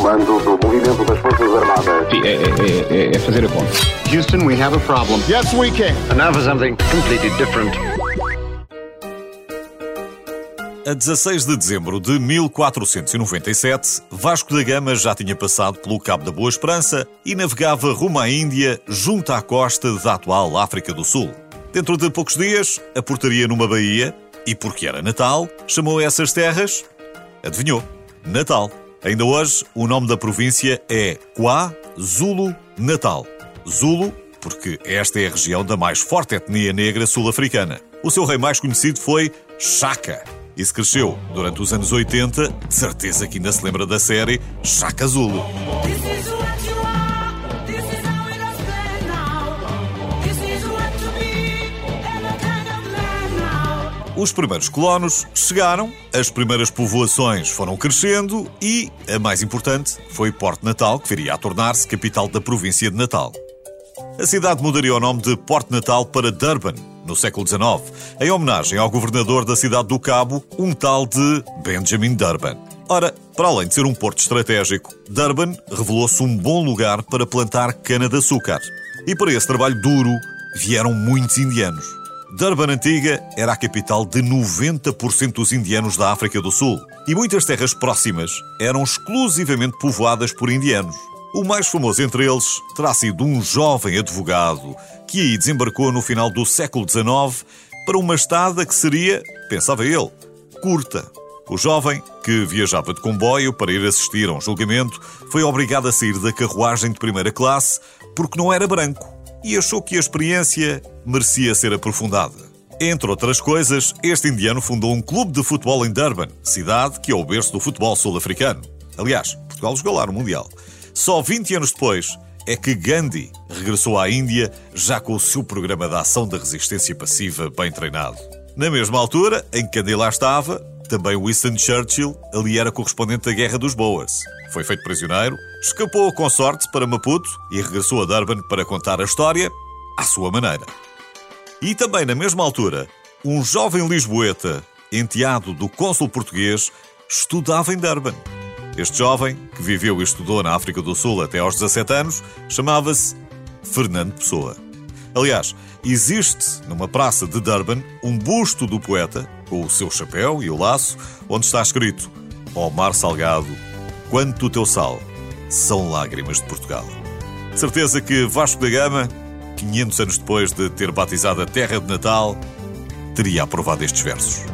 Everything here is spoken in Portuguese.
Comando do movimento das Forças Armadas. Sim, é, é, é, é fazer a conta. Houston, we have a problem. Yes, we can. And now for something completely different. A 16 de dezembro de 1497, Vasco da Gama já tinha passado pelo Cabo da Boa Esperança e navegava rumo à Índia, junto à costa da atual África do Sul. Dentro de poucos dias, aportaria numa baía e, porque era Natal, chamou essas terras. Adivinhou? Natal. Ainda hoje, o nome da província é KwaZulu Natal. Zulu, porque esta é a região da mais forte etnia negra sul-africana. O seu rei mais conhecido foi Shaka. E se cresceu durante os anos 80, de certeza que ainda se lembra da série Shaka Zulu. Os primeiros colonos chegaram, as primeiras povoações foram crescendo e, a mais importante, foi Porto Natal, que viria a tornar-se capital da província de Natal. A cidade mudaria o nome de Porto Natal para Durban, no século XIX, em homenagem ao governador da cidade do Cabo, um tal de Benjamin Durban. Ora, para além de ser um porto estratégico, Durban revelou-se um bom lugar para plantar cana-de-açúcar. E para esse trabalho duro vieram muitos indianos. Durban Antiga era a capital de 90% dos indianos da África do Sul e muitas terras próximas eram exclusivamente povoadas por indianos. O mais famoso entre eles terá sido um jovem advogado que aí desembarcou no final do século XIX para uma estada que seria, pensava ele, curta. O jovem, que viajava de comboio para ir assistir a um julgamento, foi obrigado a sair da carruagem de primeira classe porque não era branco e achou que a experiência merecia ser aprofundada. Entre outras coisas, este indiano fundou um clube de futebol em Durban, cidade que é o berço do futebol sul-africano. Aliás, Portugal jogou lá no Mundial. Só 20 anos depois é que Gandhi regressou à Índia já com o seu programa de ação da resistência passiva bem treinado. Na mesma altura em que Gandhi lá estava, também Winston Churchill ali era correspondente da Guerra dos Boers. Foi feito prisioneiro, escapou com sorte para Maputo e regressou a Durban para contar a história à sua maneira. E também na mesma altura, um jovem lisboeta, enteado do cônsul português, estudava em Durban. Este jovem, que viveu e estudou na África do Sul até aos 17 anos, chamava-se Fernando Pessoa. Aliás, existe numa praça de Durban um busto do poeta, com o seu chapéu e o laço, onde está escrito: Ó mar salgado, quanto o teu sal são lágrimas de Portugal. Certeza que Vasco da Gama, 500 anos depois de ter batizado a terra de Natal, teria aprovado estes versos.